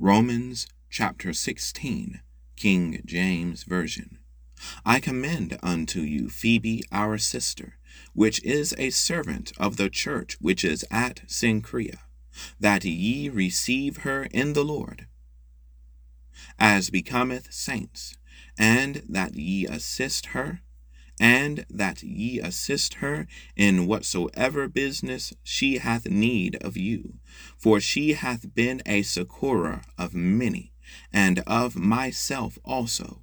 Romans chapter 16, King James Version. I commend unto you Phoebe our sister, which is a servant of the church which is at Cenchrea, that ye receive her in the Lord, as becometh saints, and that ye assist her and that ye assist her in whatsoever business she hath need of you. For she hath been a succorer of many, and of myself also.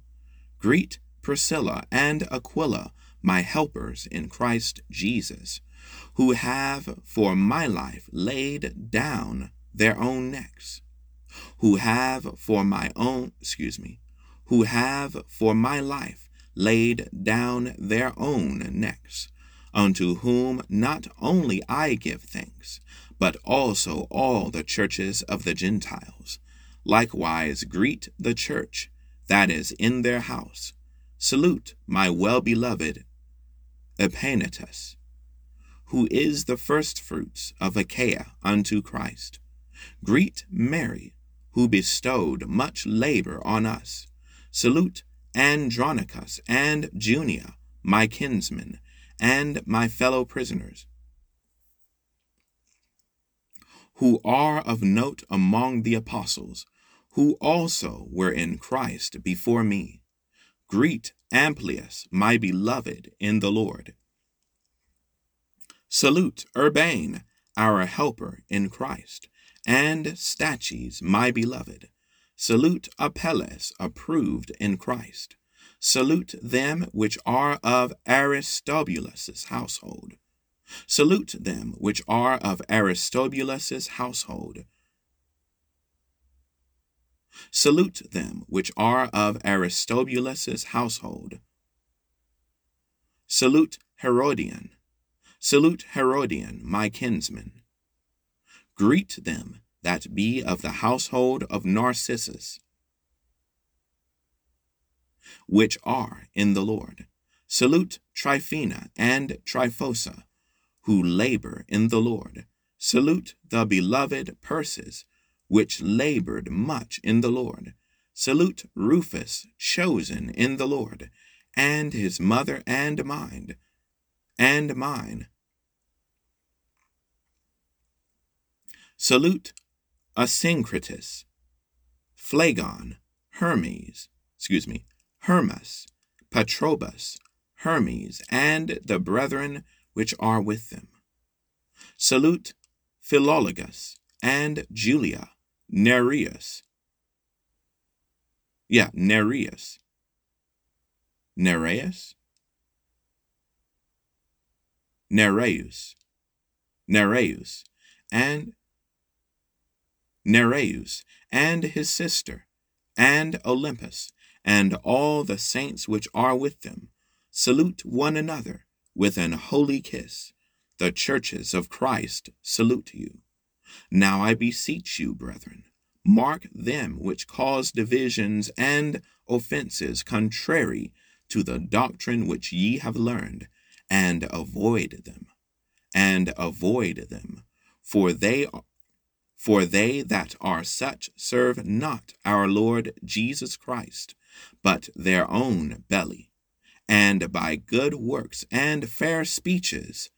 Greet Priscilla and Aquila, my helpers in Christ Jesus, who have for my life laid down their own necks, who have for my own, excuse me, who have for my life laid down their own necks, unto whom not only I give thanks, but also all the churches of the Gentiles. Likewise greet the church that is in their house. Salute my well beloved Epaenetus, who is the firstfruits of Achaia unto Christ. Greet Mary, who bestowed much labor on us. Salute Andronicus and Junia, my kinsmen, and my fellow prisoners, who are of note among the apostles, who also were in Christ before me. Greet Amplias, my beloved in the Lord. Salute Urbane, our helper in Christ, and Stachys, my beloved. Salute Apelles, approved in Christ. Salute them which are of Aristobulus's household. Salute them which are of Aristobulus's household. Salute them which are of Aristobulus's household. Salute Herodion. Salute Herodion, my kinsman. Greet them that be of the household of Narcissus, which are in the Lord. Salute Tryphena and Tryphosa, who labor in the Lord. Salute the beloved Persis, which labored much in the Lord. Salute Rufus, chosen in the Lord, and his mother and mine, and mine. Salute Asyncritus, Phlegon, Hermes, excuse me, Hermas, Patrobas, Hermes, and the brethren which are with them. Salute Philologus and Julia, Nereus. Yeah, Nereus. Nereus? Nereus. Nereus. And Nereus, and his sister, and Olympas, and all the saints which are with them, salute one another with an holy kiss. The churches of Christ salute you. Now I beseech you, brethren, mark them which cause divisions and offenses contrary to the doctrine which ye have learned, and avoid them, and avoid them, for they for they that are such serve not our Lord Jesus Christ, but their own belly, and by good works and fair speeches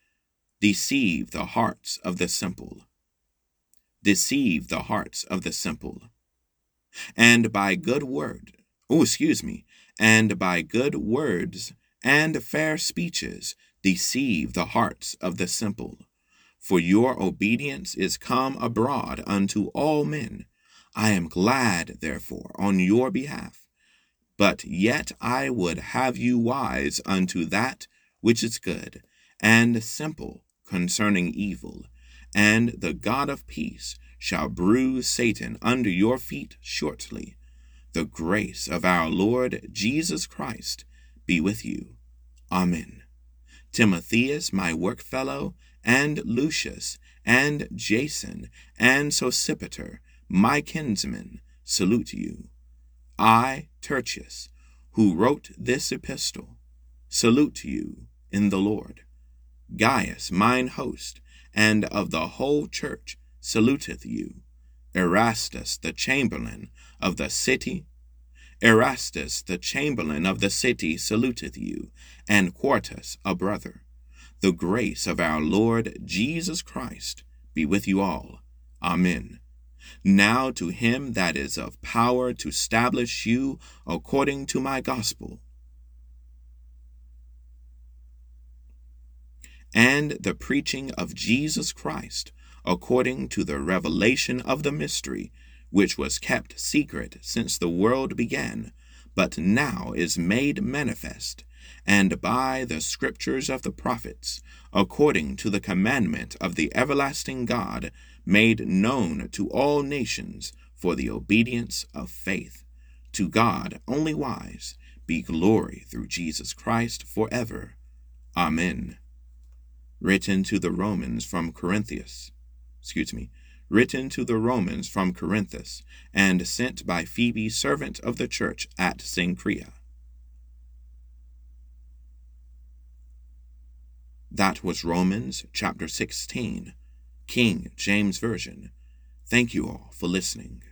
deceive the hearts of the simple. Deceive the hearts of the simple. And by good word, oh, excuse me, and by good words and fair speeches deceive the hearts of the simple for your obedience is come abroad unto all men. I am glad, therefore, on your behalf. But yet I would have you wise unto that which is good, and simple concerning evil. And the God of peace shall bruise Satan under your feet shortly. The grace of our Lord Jesus Christ be with you. Amen. Timotheus, my workfellow, and Lucius, and Jason, and Sosipater, my kinsmen, salute you. I, Tertius, who wrote this epistle, salute you in the Lord. Gaius, mine host, and of the whole church, saluteth you. Erastus, the chamberlain of the city, Erastus, the chamberlain of the city, saluteth you, and Quartus, a brother. The grace of our Lord Jesus Christ be with you all. Amen. Now to him that is of power to establish you according to my gospel, and the preaching of Jesus Christ according to the revelation of the mystery, which was kept secret since the world began, but now is made manifest, and by the scriptures of the prophets, according to the commandment of the everlasting God, made known to all nations for the obedience of faith. To God only wise be glory through Jesus Christ forever. Amen. Written to the Romans from Corinthians excuse me, written to the Romans from Corinthus, and sent by Phoebe, servant of the church at Cenchrea. That was Romans chapter 16, King James Version. Thank you all for listening.